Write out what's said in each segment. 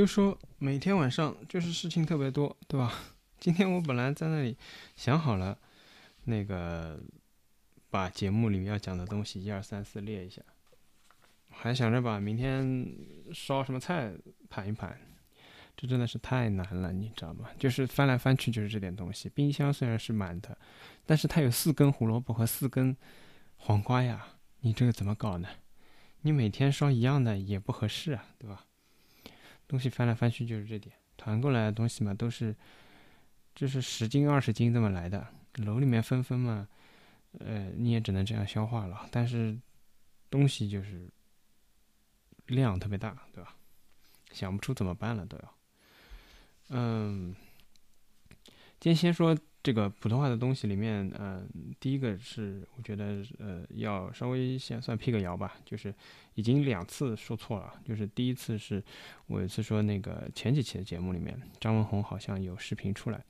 就说每天晚上就是事情特别多，对吧？今天我本来在那里想好了，那个把节目里面要讲的东西一二三四列一下，还想着把明天烧什么菜盘一盘，这真的是太难了，你知道吗？就是翻来翻去就是这点东西。冰箱虽然是满的，但是它有四根胡萝卜和四根黄瓜呀，你这个怎么搞呢？你每天烧一样的也不合适啊，对吧？东西翻来翻去就是这点，团购来的东西嘛，都是就是十斤二十斤这么来的，楼里面分分嘛，呃，你也只能这样消化了。但是东西就是量特别大，对吧？想不出怎么办了都要。嗯，今天先说。这个普通话的东西里面，嗯，第一个是我觉得，呃，要稍微先算辟个谣吧，就是已经两次说错了。就是第一次是我有一次说那个前几期的节目里面，张文宏好像有视频出来，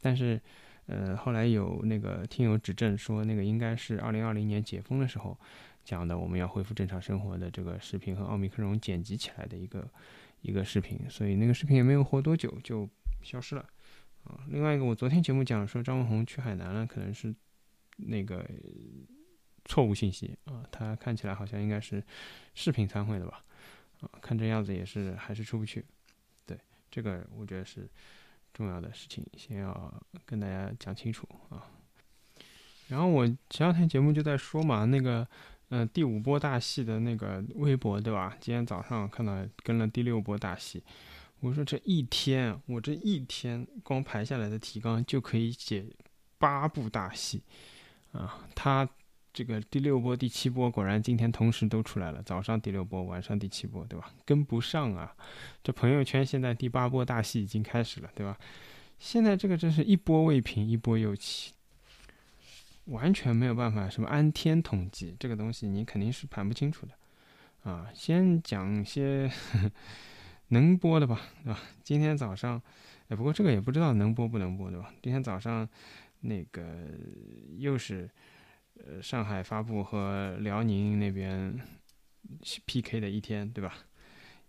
但是，呃，后来有那个听友指正说，那个应该是二零二零年解封的时候讲的，我们要恢复正常生活的这个视频和奥密克戎剪辑起来的一个一个视频，所以那个视频也没有活多久就消失了。啊，另外一个，我昨天节目讲说张文宏去海南了，可能是那个错误信息啊。他看起来好像应该是视频参会的吧？啊，看这样子也是还是出不去。对，这个我觉得是重要的事情，先要跟大家讲清楚啊。然后我前两天节目就在说嘛，那个嗯第五波大戏的那个微博对吧？今天早上看到跟了第六波大戏。我说这一天，我这一天光排下来的提纲就可以写八部大戏，啊，他这个第六波、第七波果然今天同时都出来了，早上第六波，晚上第七波，对吧？跟不上啊！这朋友圈现在第八波大戏已经开始了，对吧？现在这个真是一波未平，一波又起，完全没有办法什么安天统计这个东西，你肯定是盘不清楚的，啊，先讲些。能播的吧，对吧？今天早上，哎，不过这个也不知道能播不能播，对吧？今天早上，那个又是，呃，上海发布和辽宁那边 PK 的一天，对吧？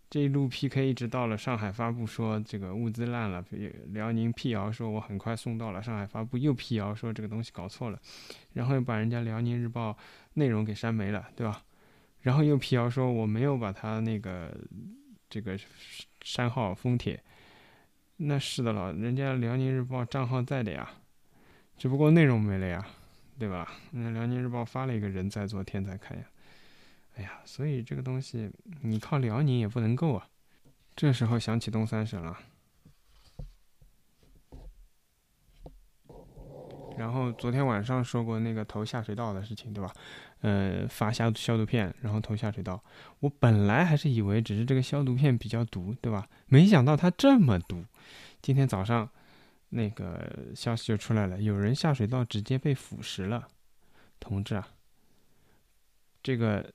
这一路 PK 一直到了上海发布说这个物资烂了，辽宁辟谣说我很快送到了，上海发布又辟谣说这个东西搞错了，然后又把人家辽宁日报内容给删没了，对吧？然后又辟谣说我没有把它那个。这个山号封帖，那是的了，人家辽宁日报账号在的呀，只不过内容没了呀，对吧？那辽宁日报发了一个人在做天才看呀，哎呀，所以这个东西你靠辽宁也不能够啊。这时候想起东三省了，然后昨天晚上说过那个投下水道的事情，对吧？呃，发消消毒片，然后投下水道。我本来还是以为只是这个消毒片比较毒，对吧？没想到它这么毒。今天早上那个消息就出来了，有人下水道直接被腐蚀了。同志啊，这个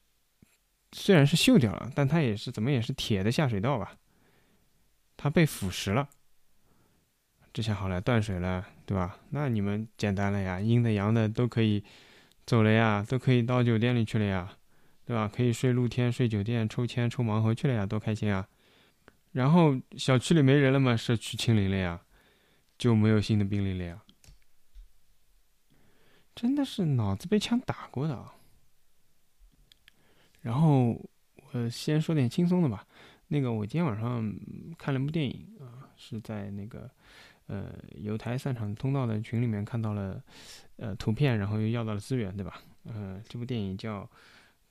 虽然是锈掉了，但它也是怎么也是铁的下水道吧？它被腐蚀了。这下好了，断水了，对吧？那你们简单了呀，阴的阳的都可以。走了呀，都可以到酒店里去了呀，对吧？可以睡露天，睡酒店，抽签抽盲盒去了呀，多开心啊！然后小区里没人了嘛，社区清零了呀，就没有新的病例了呀。真的是脑子被枪打过的啊！然后我先说点轻松的吧。那个我今天晚上看了部电影啊，是在那个。呃，有台散场通道的群里面看到了，呃，图片，然后又要到了资源，对吧？呃，这部电影叫《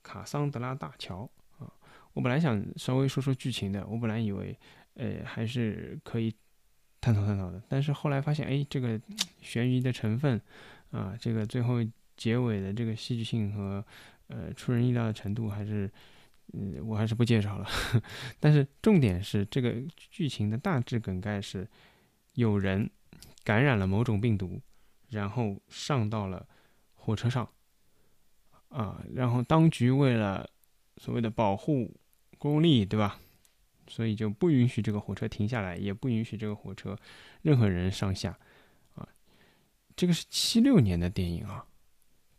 卡桑德拉大桥》啊。我本来想稍微说说剧情的，我本来以为，呃，还是可以探讨探讨的，但是后来发现，哎，这个悬疑的成分啊，这个最后结尾的这个戏剧性和呃出人意料的程度，还是，嗯，我还是不介绍了。但是重点是这个剧情的大致梗概是。有人感染了某种病毒，然后上到了火车上，啊，然后当局为了所谓的保护公利，对吧？所以就不允许这个火车停下来，也不允许这个火车任何人上下，啊，这个是七六年的电影啊，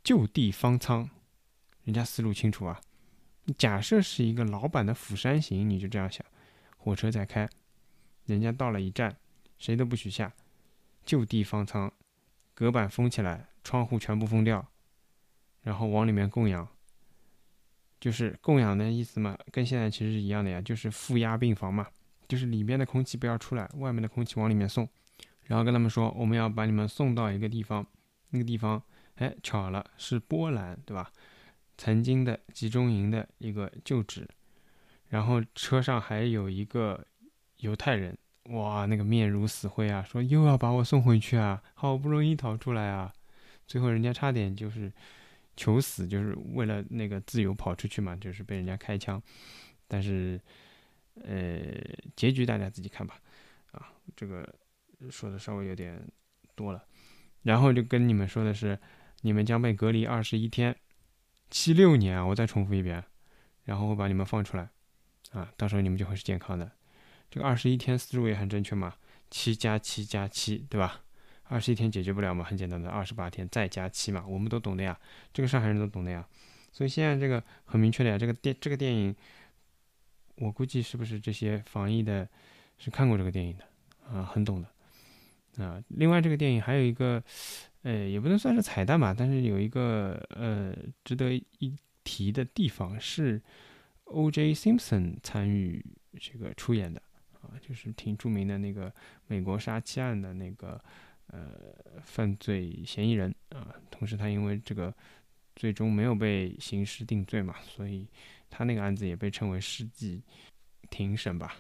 就地方舱，人家思路清楚啊。假设是一个老版的《釜山行》，你就这样想，火车在开，人家到了一站，谁都不许下，就地方舱，隔板封起来，窗户全部封掉，然后往里面供氧。就是供氧的意思嘛，跟现在其实是一样的呀，就是负压病房嘛，就是里面的空气不要出来，外面的空气往里面送，然后跟他们说，我们要把你们送到一个地方，那个地方，哎，巧了，是波兰，对吧？曾经的集中营的一个旧址，然后车上还有一个犹太人，哇，那个面如死灰啊，说又要把我送回去啊，好不容易逃出来啊，最后人家差点就是。求死就是为了那个自由跑出去嘛，就是被人家开枪，但是，呃，结局大家自己看吧，啊，这个说的稍微有点多了，然后就跟你们说的是，你们将被隔离二十一天，七六年啊，我再重复一遍，然后我把你们放出来，啊，到时候你们就会是健康的，这个二十一天思路也很正确嘛，七加七加七，对吧？二十一天解决不了嘛？很简单的，二十八天再加七嘛，我们都懂的呀，这个上海人都懂的呀。所以现在这个很明确的呀，这个电这个电影，我估计是不是这些防疫的，是看过这个电影的啊，很懂的啊。另外这个电影还有一个，呃，也不能算是彩蛋吧，但是有一个呃值得一提的地方是，O.J. Simpson 参与这个出演的啊，就是挺著名的那个美国杀妻案的那个。呃，犯罪嫌疑人啊，同时他因为这个最终没有被刑事定罪嘛，所以他那个案子也被称为世纪庭审吧。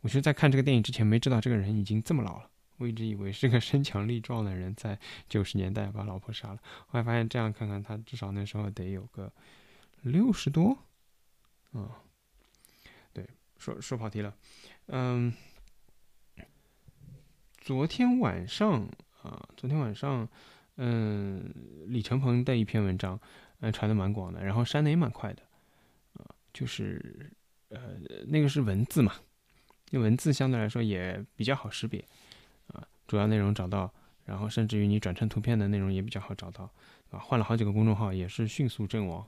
我其实，在看这个电影之前，没知道这个人已经这么老了，我一直以为是个身强力壮的人，在九十年代把老婆杀了。后来发现，这样看看他，至少那时候得有个六十多。嗯，说说跑题了。嗯，昨天晚上。啊，昨天晚上，嗯，李承鹏的一篇文章，嗯，传的蛮广的，然后删的也蛮快的，啊，就是，呃，那个是文字嘛，那文字相对来说也比较好识别，啊，主要内容找到，然后甚至于你转成图片的内容也比较好找到，啊，换了好几个公众号也是迅速阵亡，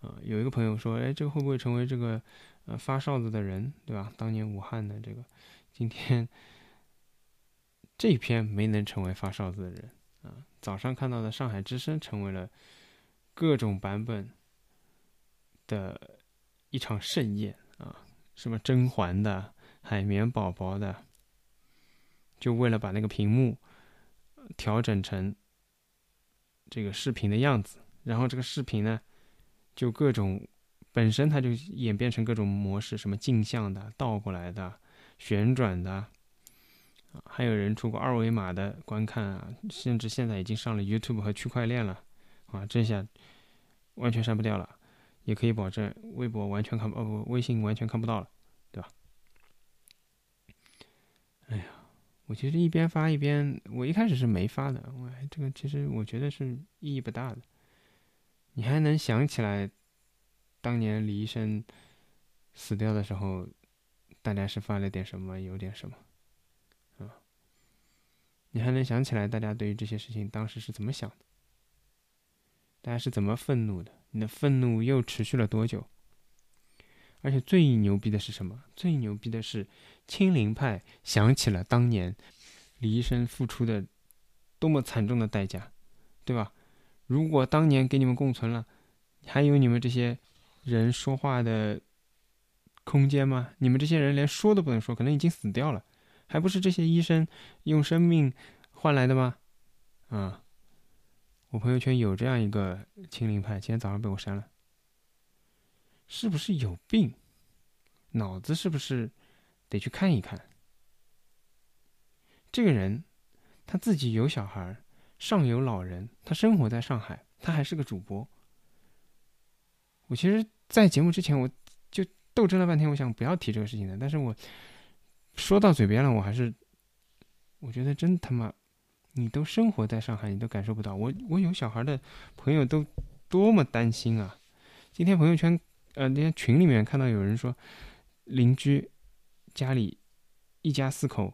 啊，有一个朋友说，哎，这个会不会成为这个，呃，发哨子的人，对吧？当年武汉的这个，今天。这篇没能成为发哨子的人啊，早上看到的上海之声成为了各种版本的一场盛宴啊，什么甄嬛的、海绵宝宝的，就为了把那个屏幕调整成这个视频的样子，然后这个视频呢，就各种本身它就演变成各种模式，什么镜像的、倒过来的、旋转的。还有人出过二维码的观看啊，甚至现在已经上了 YouTube 和区块链了，啊，这下完全删不掉了，也可以保证微博完全看不，哦不，微信完全看不到了，对吧？哎呀，我其实一边发一边，我一开始是没发的，我这个其实我觉得是意义不大的。你还能想起来当年李医生死掉的时候，大家是发了点什么，有点什么？啊你还能想起来大家对于这些事情当时是怎么想的？大家是怎么愤怒的？你的愤怒又持续了多久？而且最牛逼的是什么？最牛逼的是清零派想起了当年李医生付出的多么惨重的代价，对吧？如果当年给你们共存了，还有你们这些人说话的空间吗？你们这些人连说都不能说，可能已经死掉了。还不是这些医生用生命换来的吗？啊，我朋友圈有这样一个清零派，今天早上被我删了。是不是有病？脑子是不是得去看一看？这个人他自己有小孩，上有老人，他生活在上海，他还是个主播。我其实，在节目之前，我就斗争了半天，我想不要提这个事情的，但是我。说到嘴边了，我还是，我觉得真他妈，你都生活在上海，你都感受不到。我我有小孩的朋友都多么担心啊！今天朋友圈，呃，那天群里面看到有人说，邻居家里一家四口，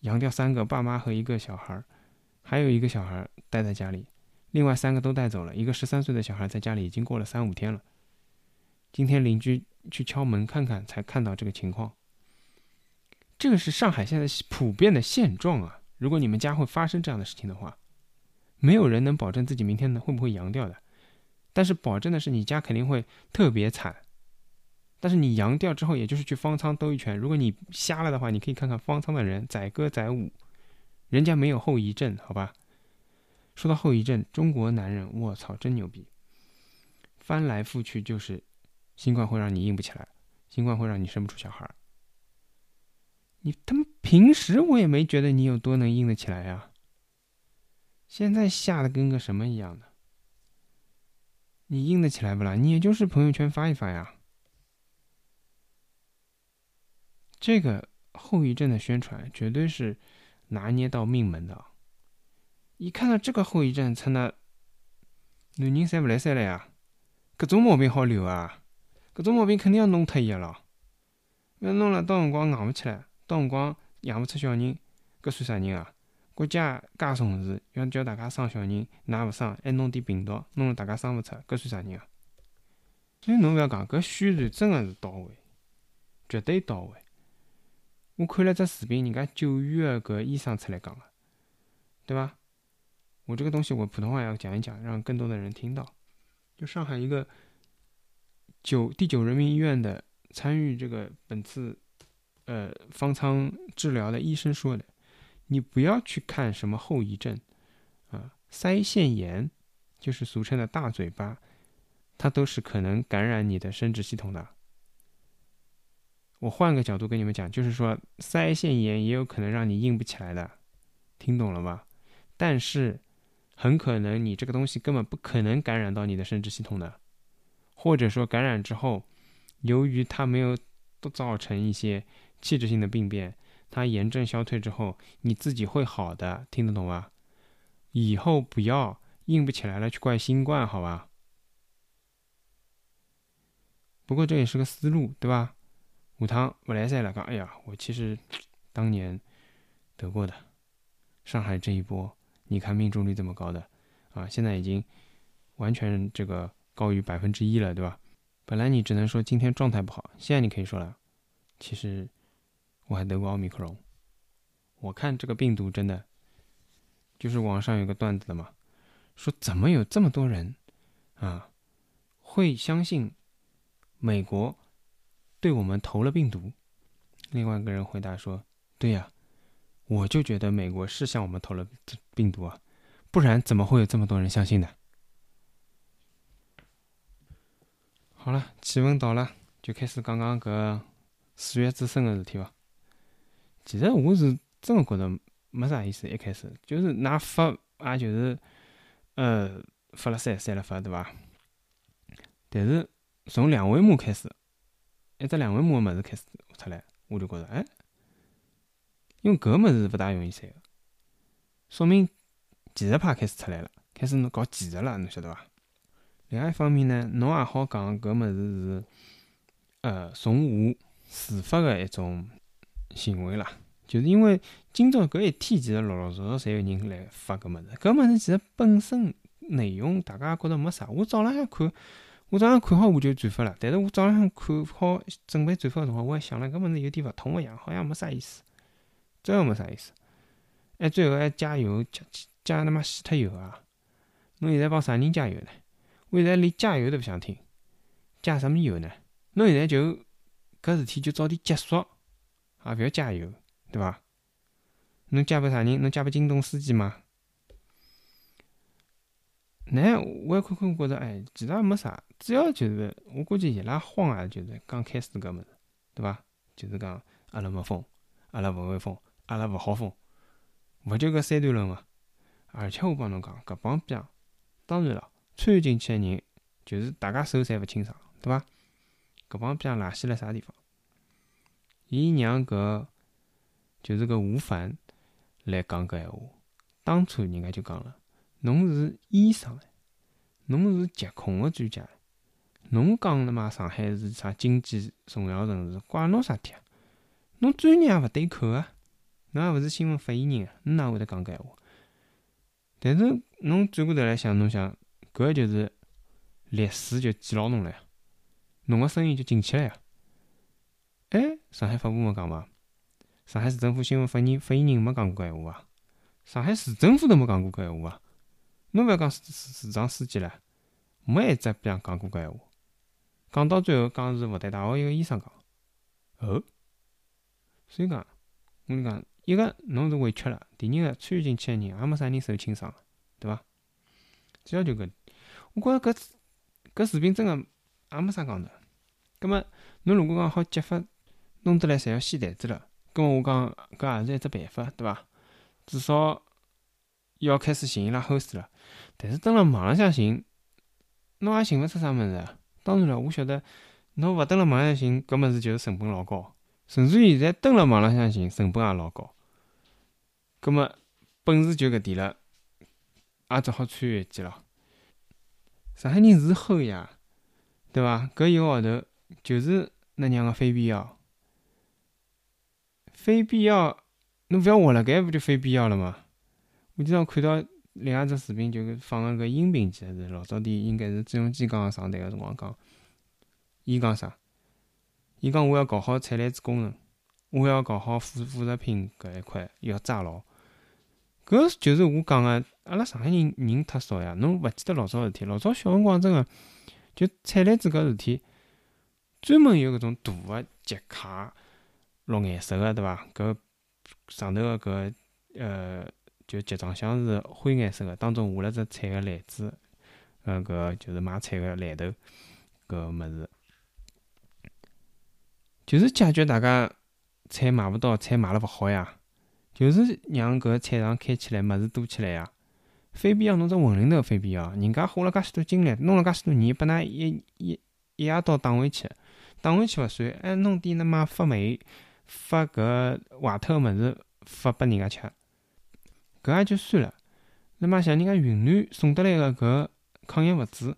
养掉三个，爸妈和一个小孩，还有一个小孩待在家里，另外三个都带走了，一个十三岁的小孩在家里已经过了三五天了。今天邻居去敲门看看，才看到这个情况。这个是上海现在普遍的现状啊。如果你们家会发生这样的事情的话，没有人能保证自己明天呢会不会阳掉的。但是保证的是你家肯定会特别惨。但是你阳掉之后，也就是去方舱兜一圈。如果你瞎了的话，你可以看看方舱的人载歌载舞，人家没有后遗症，好吧？说到后遗症，中国男人，我操，真牛逼！翻来覆去就是新冠会让你硬不起来，新冠会让你生不出小孩。你他妈平时我也没觉得你有多能硬得起来呀，现在吓得跟个什么一样的？你硬得起来不啦？你也就是朋友圈发一发呀。这个后遗症的宣传绝对是拿捏到命门的。一看到这个后遗症，成了男人侪不来塞了呀！搿种毛病好留啊！搿种毛病肯定要弄脱伊个咯。要弄了，到辰光硬勿起来，到辰光养勿出小人，搿算啥人啊？国家介重视，要叫大家生小人，㑚勿生，还弄点病毒，弄了大家生勿出，搿算啥人啊？所以侬勿要讲，搿宣传真个是到位，绝对到位。我看了只视频，人家九院个搿医生出来讲个，对伐？我这个东西我普通话要讲一讲，让更多的人听到。就上海一个九第九人民医院的参与这个本次呃方舱治疗的医生说的，你不要去看什么后遗症啊，腮腺炎就是俗称的大嘴巴，它都是可能感染你的生殖系统的。我换个角度跟你们讲，就是说腮腺炎也有可能让你硬不起来的，听懂了吧？但是。很可能你这个东西根本不可能感染到你的生殖系统的，或者说感染之后，由于它没有造成一些器质性的病变，它炎症消退之后，你自己会好的，听得懂吧？以后不要硬不起来了去怪新冠，好吧？不过这也是个思路，对吧？五汤不来塞了，讲，哎呀，我其实当年得过的，上海这一波。你看命中率这么高的，啊，现在已经完全这个高于百分之一了，对吧？本来你只能说今天状态不好，现在你可以说了，其实我还得过奥密克戎。我看这个病毒真的，就是网上有个段子的嘛，说怎么有这么多人啊会相信美国对我们投了病毒？另外一个人回答说，对呀。我就觉得美国是向我们投了病毒啊，不然怎么会有这么多人相信的？好了，气氛到了，就开始讲讲搿四月之声的事体伐。其实我是真的觉得没啥意思，一开始就是拿发，也就是呃发了三三了发，对伐？但是从两维码开始，一只两维码个物事开始出来，我就觉着哎。因为搿物事勿大容易删个，说明技术派开始出来了，开始侬搞技术了，侬晓得伐？另外一方面呢，侬也好讲搿物事是呃从我自发个一种行为啦，就是因为今朝搿一天其实陆陆续续侪有人来发搿物事，搿物事其实本身内容大家觉得没啥。我早浪向看，我早浪向看好我就转发了，但是我早浪向看好准备转发个辰光，我还想了搿物事有点勿通个样，好像没啥意思。真个没啥意思，哎，最后还加油，加加他妈死脱油啊！侬现在帮啥人加油呢？我现在连加油都不想听，加什么油呢？侬现在就搿事体就早点结束，也，勿要加油，对伐？侬加拨啥人？侬加拨京东司机吗？那我看看觉着，哎，其实没啥，主要就是我估计伊拉慌啊，就是刚开始搿物事，对伐？就是讲阿拉没封，阿拉勿会封。阿拉勿好封，勿就搿三段论嘛？而且我帮侬讲，搿帮兵，当然了，参与进去个人，就是大家手侪勿清爽，对伐？搿帮兵垃圾辣啥地方？伊让搿就是搿吴凡来讲搿闲话，当初人家就讲了，侬是医生侬是疾控个专家侬讲了嘛？上海是啥经济重要城市，怪侬啥体啊？侬专业也勿对口啊！侬也勿是新闻发言人啊，侬哪会得讲搿闲话？但是侬转过头来想，侬想搿就是历史就记牢侬了呀，侬个声音就进去了呀。哎，上海发布没讲嘛？上海市政府新闻发言发言人没讲过搿闲话啊？上海市政府都没讲过搿闲话啊？侬勿要讲市市市长书记了，没一只讲讲过搿闲话。讲到最后，讲是复旦大学一个医生讲。哦，所以讲，我跟你讲，一个侬是委屈了，第二个参与进去个人也没啥人受轻伤，对伐？主要就搿，我觉着搿搿视频真个也没啥讲头。葛末侬如果讲好揭发，弄得来侪要掀台子了，葛末我讲搿也是一只办法，对伐？至少要开始寻伊拉后事了。但是登了网浪向寻，侬也寻勿出啥物事。当然了，我晓得。侬勿登辣网浪向寻，搿物事就是成本老高，甚至现在登辣网浪向寻，成本也老高。葛末本事就搿点了，也只好参与一记咯。上海人是齁呀，对伐？搿一个号头就是那娘个非必要，非必要，侬覅要活辣盖，勿就非必要了吗？我经常看到另外只视频，就是放个搿音频其实，是老早点应该是朱镕基刚刚上台个辰光讲。伊讲啥？伊讲我要搞好产篮子工程，我要搞好副副食品搿一块，要抓牢。搿就是我讲个，阿拉上海人人太少呀。侬勿记得老早事体？老早小辰光真个，就菜篮子搿事体，专门有搿种大个集卡，绿颜色个对伐？搿上头个搿呃，就集装箱是灰颜色个，当中画了只菜个篮子，呃，搿就是买菜个篮头，搿物事。就是解决大家菜买勿到，菜卖了勿好呀，就是让搿菜场开起来，物事多起来呀。非必要弄只混龄头，非必要，人家花了介许多精力，弄了介许多年，拨㑚一一一夜到打回去，打回去勿算，还弄点那么发霉、发搿坏脱个物事发拨人家吃，搿也就算了。那么像人家云南送得来个搿抗炎物资，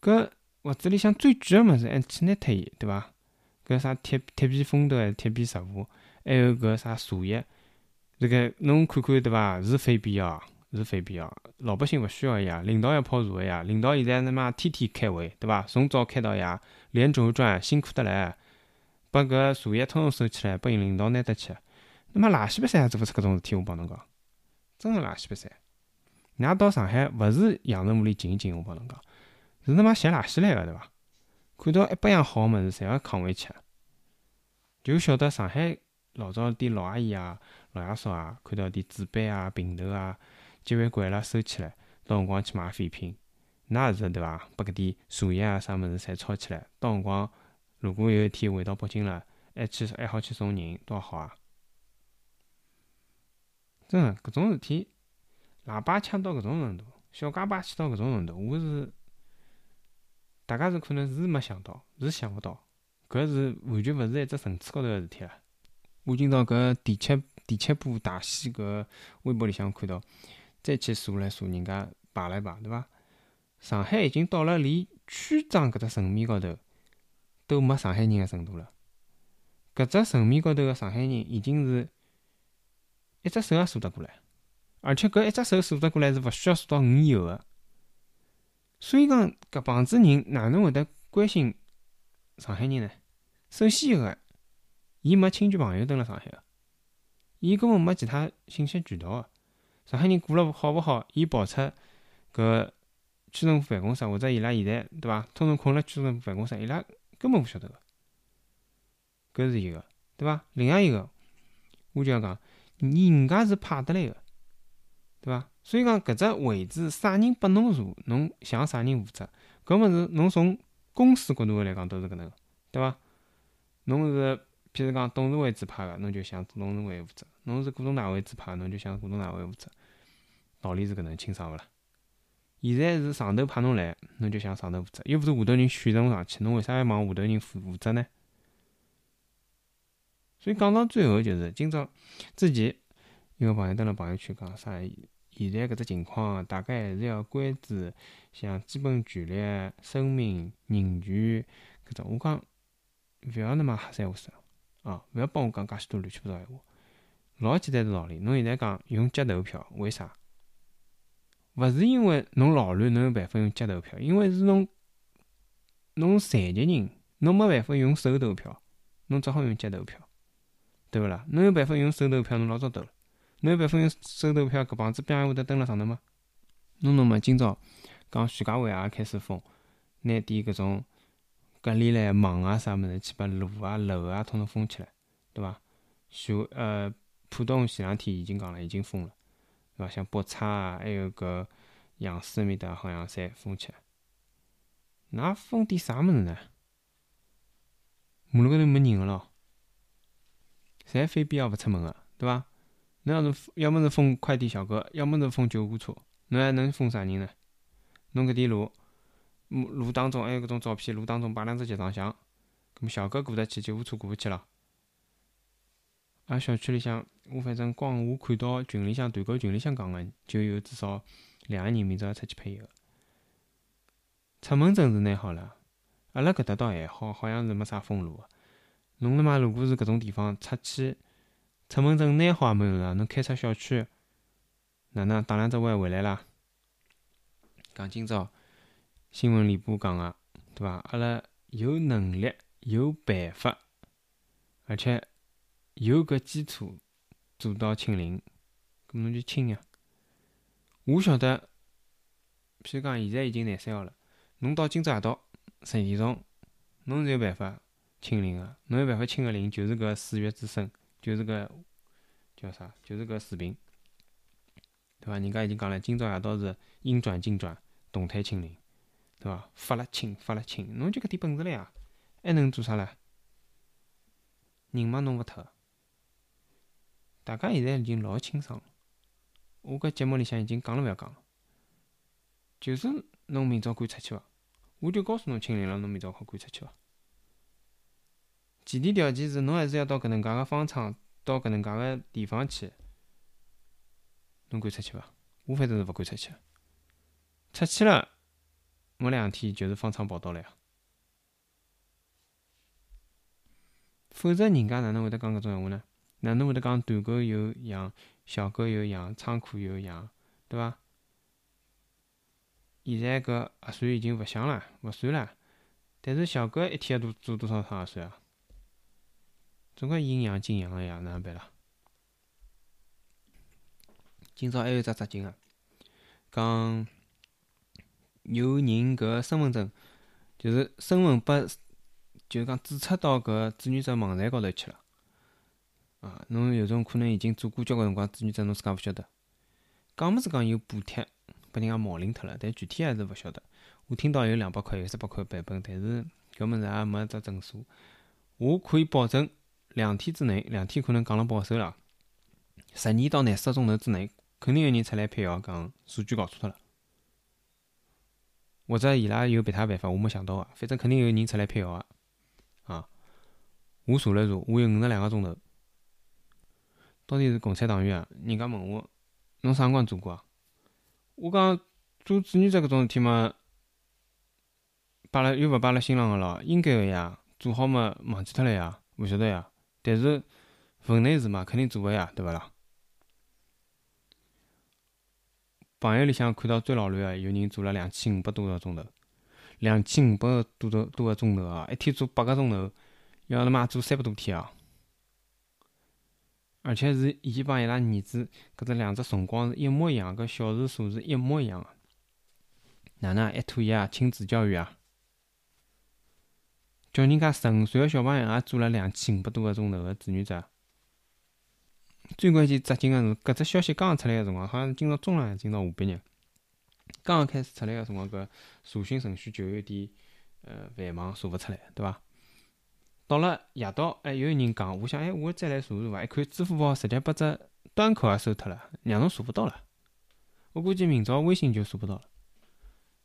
搿物资里向最贵个物事还去拿脱伊，对伐？搿啥铁铁皮风头还是铁皮石户，还有搿啥茶叶，这个侬看看对伐？是非必要，是非必要。老百姓勿需要呀，领导要泡茶个呀。领导现在他妈天天开会，对伐？从早开到夜，连轴转，辛苦得来。把搿茶叶统统收起来，拨领导拿得去。那么垃圾比赛也做勿出搿种事体，我帮侬讲，真个垃圾比赛。㑚到上海勿是阳澄湖里静一静，我帮侬讲，是他妈捡垃圾来个，对伐？看到一百样好物事，侪要扛回去，就晓得上海老早点老阿姨啊、老爷叔啊，看到点纸板啊、瓶头啊、集饭罐啦收起来，到辰光去买废品，那是对伐？把搿点茶叶啊啥物事侪抄起来，到辰光如果有一天回到北京了，还去还好去送人，多好啊！真个搿种事体，喇叭抢到搿种程度，小家巴气到搿种程度，我是。大家是可能是没想到，是想勿到，搿是完全勿是一只层次高头个事体了。我今朝搿第七第七部大戏搿微博里向看到，再去数来数，人家排了排，对伐？上海已经到了连区长搿只层面高头都没上海人个程度了。搿只层面高头个上海人已经是一只手也数得过来，而且搿一只手数得过来是勿需要数到五以后个。所以讲，搿帮子人哪能会得关心上海人呢？首先一个，伊没亲戚朋友蹲辣上海个，伊根本没其他信息渠道个。上海人过了好勿好，伊跑出搿区政府办公室或者伊拉现在对伐？通通困辣区政府办公室，伊拉根本勿晓得个。搿是一个，对伐？另外一个，我就要讲，人家是派得来个，对伐？所以讲，搿只位置啥人拨侬坐，侬向啥人负责。搿物事侬从公司角度来讲都是搿能个，对伐？侬是譬如讲董事会指派个，侬就向董事会负责；侬是股东大会指派个，侬就向股东大会负责。道理是搿能，清爽勿啦？现在是上头派侬来，侬就向上头负责，又勿是下头人选侬上去，侬为啥要往下头人负负责呢？所以讲到最后，就是今朝之前有个朋友登了朋友圈讲啥？现在搿只情况，大家还是要关注像基本权利、生命、人权搿种。我讲，勿要那么瞎三胡四啊！勿要帮我讲介许多乱七八糟闲话。老简单个道理，侬现在讲用脚投票，为啥？勿是因为侬老卵侬有办法用脚投票，因为是侬侬残疾人，侬没办法用手投票，侬只好用脚投票。对勿啦？侬有办法用手投票，侬老早投了。侬有办法用手投票，搿帮子兵会得登辣上头吗？侬侬嘛，今朝讲徐家汇也开始封，拿点搿种隔离来网啊啥物事，去把路啊楼啊统统封起来，对伐？徐呃浦东前两天已经讲了，已经封了，对伐？像北岔啊，还有搿杨浦埃面搭好像侪封起来。㑚封点啥物事呢？马路高头没人个咯，侪非必要勿出门个，对伐？侬要是要么是封快递小哥，要么是封救护车，侬还能封啥人呢？侬搿点路，路当中还有搿种照片，路当中摆两只集装箱，搿么小哥过得去，救护车过勿去了。俺小区里向，我反正光我看到群里向团购群里向讲个，就有至少两个人明朝要出去配合。出门证是拿好了，阿拉搿搭倒还好，好像是没啥封路个。侬他妈如果是搿种地方出去，出门证拿好也没用啊！侬开出小区，哪能打两只弯回来啦？讲今朝新闻联播讲个，对伐？阿拉有能力、有办法，而且有搿基础做到清零，搿侬就清呀！我晓得，譬如讲现在已经廿三号了，侬到今朝夜到十点钟，侬是有办法清零个。侬有办法清个零，就是搿四月之声。就是搿叫啥？就是搿视频，对伐？人家已经讲了，今朝夜到是阴转静转，动态清零，对伐？发了清，发了清，侬就搿点本事了呀，还能做啥了？人嘛弄勿脱，大家现在已经老清爽了。我搿节目里向已经讲了，勿要讲了，就是侬明朝赶出去伐？我就告诉侬清零了，侬明朝好赶出去伐？前提条件是，侬还是要到搿能介个方舱，到搿能介个地方去，侬敢出去伐？我反正是勿敢出去。出去了，没两天就是方舱报道了呀。否则人家哪能会得讲搿种闲话呢？哪能会得讲团购有羊，小哥有羊，仓库有羊，对伐？现在搿核酸已经勿响了，勿算了。但是小哥一天要做多少趟核酸啊？总归阴阳进阳个呀，哪能办啦？今朝还有只扎劲个，讲有人搿身份证就是身份拨，就是讲注册到搿志愿者网站高头去了。啊，侬有种可能已经做过交关辰光志愿者，侬自家勿晓得。讲么是讲有补贴，拨人家冒领脱了，但具体还是勿晓得。我听到有两百块、有三百块版本，但是搿物事也没只证书。我可以保证。两天之内，两天可能讲了保守了。十二到廿四个钟头之内，肯定有人出来辟谣，讲数据搞错脱了。或者伊拉有别他办法，我没想到啊。反正肯定有人出来辟谣啊。啊，我查了查，我有五十两个钟头。到底是共产党员啊？人家问我，侬啥辰光做过啊？我讲做志愿者搿种事体嘛，摆了又勿摆了心上个咯，应该个呀。做好嘛，忘记脱了呀，勿晓得呀。但是份内事嘛，肯定做个呀，对勿啦？朋友里向看到最老卵个，有人做了两千五百多个钟头，两千五百多多多个钟头啊！一天做八个钟头，要他妈做三百多天啊！而且是伊帮伊拉儿子搿只两只辰光是一模一样，搿小时数是一模一样个，哪能一拖一啊？亲子教育啊？叫人家十五岁个小朋友也做了两千五百多个钟头个志愿者。最关键扎劲个是，搿只消息刚刚出来个辰光，好像是今朝中浪还，今朝下半日，刚刚开始出来个辰光，搿查询程序就有点呃繁忙，查勿出来，对伐？到了夜到，哎，有人讲，我想，哎，我再来查查伐？一看支付宝直接把只端口也收脱了，让侬查勿到了。我估计明朝微信就查勿到了。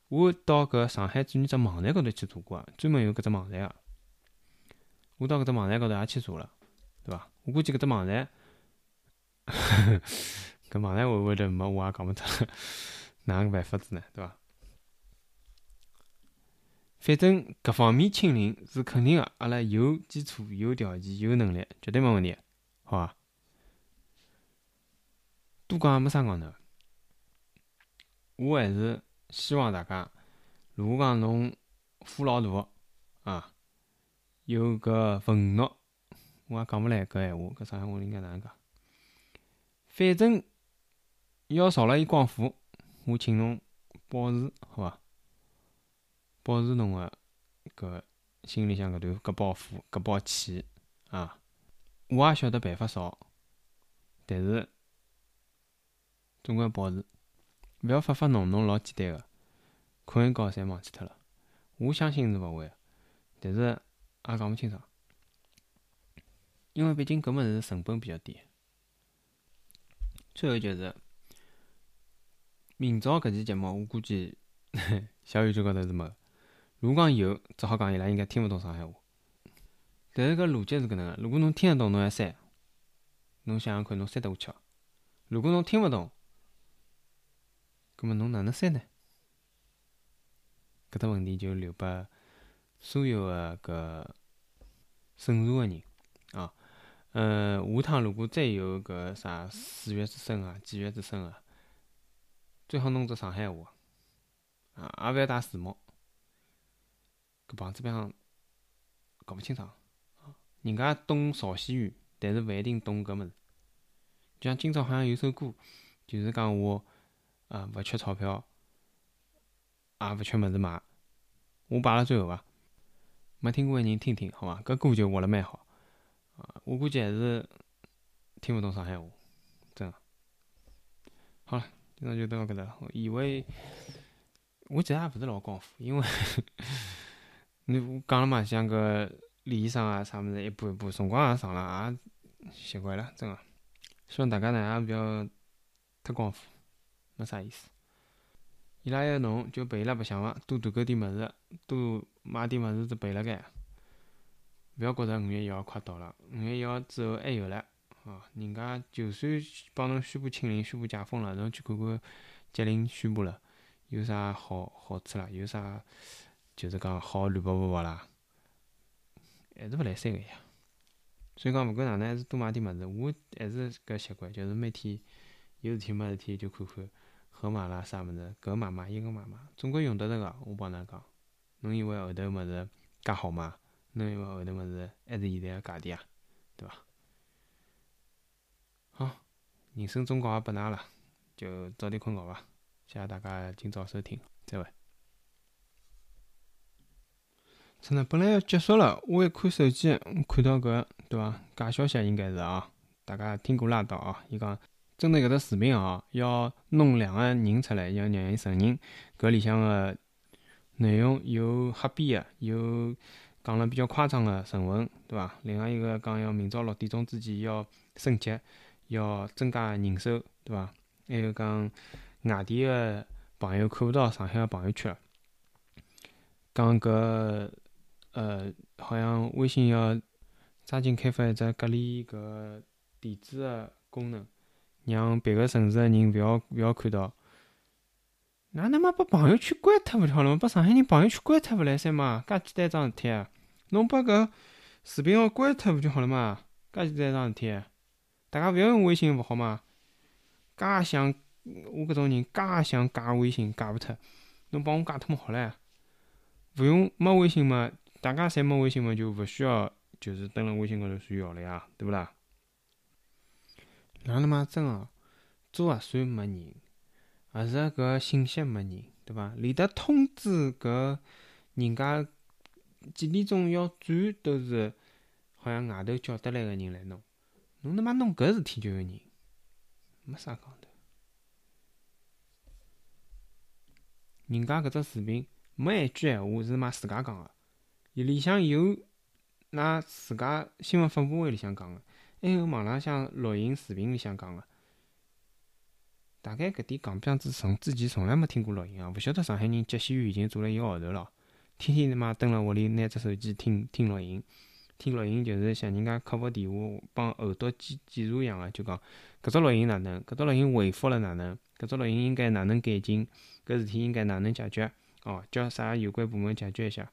我到搿上海志愿者网站高头去查过啊，专门有搿只网站啊。我到搿只网站高头也去查了，对伐？我估计搿只网站，搿网站会勿会得没我也讲勿脱，哪能办法子呢？对伐？反正搿方面清零是肯定个，阿拉有基础、有条件、有能力，绝对没问题，好伐？多讲也没啥讲头，我还是。希望大家，如果讲侬火老大啊，有搿愤怒我也讲勿来搿闲话，搿上海话应该哪能讲？反正要朝了一光火，我请侬保持，好伐？保持侬个搿心里向搿团搿包火、搿包气啊！我也晓得办法少，但是总归保持。勿要发发侬，侬老简单个，困一觉侪忘记脱了。我相信是勿会，但是也讲勿清爽，因为毕竟搿物事成本比较低。最后就是明朝搿期节目，我估计 小宇宙高头是没。如果讲有，只好讲伊拉应该听勿懂上海话。但是搿逻辑是搿能个，如果侬听得懂，侬要删，侬想想看，侬删得下去伐？如果侬听勿懂，葛末侬哪能删呢？搿只问题就留拨所有个搿审查个人。呃，下趟如果再有搿啥四月之声啊、几月之声啊，最好弄只上海话啊，也勿要带字幕。搿旁子边上搞勿清爽！人家懂朝鲜语，但是勿一定懂搿物事。就像今朝好像有首歌，就是讲我。啊，勿缺钞票，也勿缺物事买，我摆辣最后伐？没听过个人听听，好伐？搿歌就活了蛮好，我估计还是听勿懂上海话，真。好了，今朝就到搿搭了。以为我其实也勿是老光火，因为 你我讲了嘛，像搿联系上啊啥物事，一步一步，辰光也长了，也习惯了，真个。希望大家呢也勿要太光火。没啥意思，伊拉要侬就陪伊拉白相伐，多团购点物事，多买点物事就陪辣盖。勿要觉着五月一号快到了，五月一号之后还有唻，哦，人家就算帮侬宣布清零、宣布解封了，侬去看看吉林宣布了有啥好好处啦？有啥就是讲好乱啵啵啵啦？还是勿来三个呀。所以讲，勿管哪能，还是多买点物事。我还是搿习惯，就是每天有事体没事体就看看。盒马啦，啥物事？搿买买，伊个买买，总归用得着个。我帮㑚讲，侬以为后头物事介好买？侬以为后头物事还是现在个价钿啊？对伐？好，人生忠告也拨㑚了，就早点困觉伐。谢谢大家今朝收听，再会。真的，本来要结束了，我一看手机，看到搿，对伐？假消息应该是啊，大家听过拉倒啊。伊讲。针对搿只视频哦，要弄两个人出来，要让伊承认搿里向个内容有瞎编个，有讲了比较夸张个成分，对伐？另外一个讲要明朝六点钟之前要升级，要增加人手，对伐？还有讲外地个朋友看勿到上海个朋友圈，讲搿呃，好像微信要抓紧开发一只隔离搿电子个功能。让别个城市个人勿要勿要看到，哪能嘛把朋友圈关脱勿就好了嘛？把上海人朋友圈关脱勿来三嘛？介简单桩事体！侬把搿视频号关脱勿就好了嘛？介简单桩事体，大家勿要用微信勿好嘛？介想我搿种人介想加微信加勿脱，侬帮我加脱么好唻？勿用没微信嘛？大家侪没微信嘛？就勿需要就是登了微信高头算号了呀，对勿啦？哪能嘛真个做核酸没人，核实搿信息没人，对伐？连得通知搿人家几点钟要转都是好像外头叫得来个人来弄，侬他妈弄搿事体就有人，没啥讲头。人家搿只视频没一句闲话是嘛自家讲个，伊里向有㑚自家新闻发布会里向讲个。还有网浪向录音视频里向讲个，大概搿点港片子从之前从来没听过录音啊！勿晓得上海人接线员已经做了一个号头了，天天他妈蹲辣屋里拿只手机听听录音，听录音就是像人家客服电话帮耳朵检检查一样个，就讲搿只录音哪能，搿只录音回复了哪能，搿只录音应该哪能改进，搿事体应该哪能解决？哦，叫啥有关部门解决一下。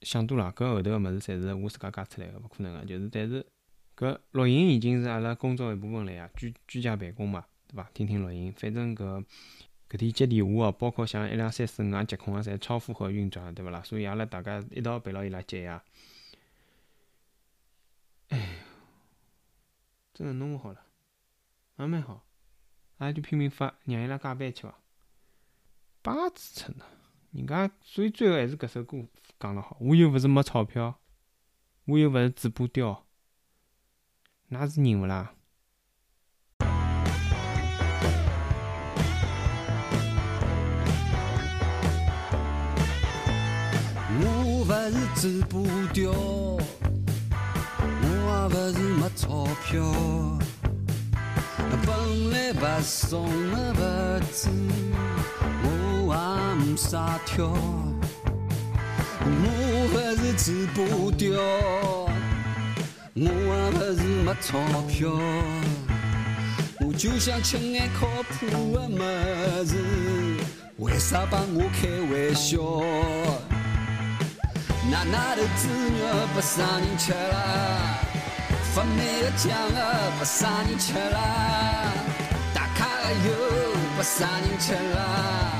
想多了，搿后头个物事侪是我自家加出来个，勿可能个，就是但是。搿录音已经是阿拉工作一部分了呀，居居家办公嘛，对伐？听听录音，反正搿搿点接电话哦，包括像一两三四五啊接空啊，侪超负荷运转，对勿啦？所以阿拉大家一道陪牢伊拉接呀。哎。真的弄勿好了，也蛮好，阿拉就拼命发，让伊拉加班去伐？八子称的，人家所以最后还是搿首歌讲了好，我又勿是没钞票，我又勿是嘴巴刁，㑚是人勿啦？勿是嘴巴刁，我也勿是没钞票，本来勿怂的勿知，我也唔傻跳。我勿是嘴巴刁，我也不是没钞票，我就想吃眼靠谱的物事，为啥帮我开玩笑？奶奶头猪肉不啥人吃啦，发霉的酱啊不啥人吃啦，打卡的油不啥人吃啦，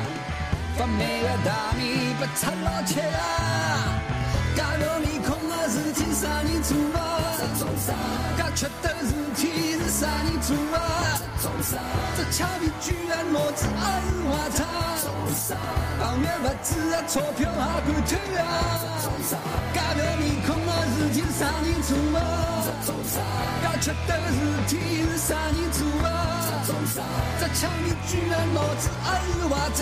发霉的大米不臭老吃啦，假如面孔的事体啥人做啊？假缺德事体是啥人做啊？这俏皮居然脑子还是坏他，旁边不止的钞票还敢偷啊？假的面孔的事体啥人做啊？假缺德事体是啥人做啊？这俏皮居然脑子还是坏他，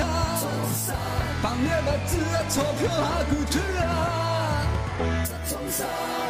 旁边不止的钞票还敢偷啊？songs.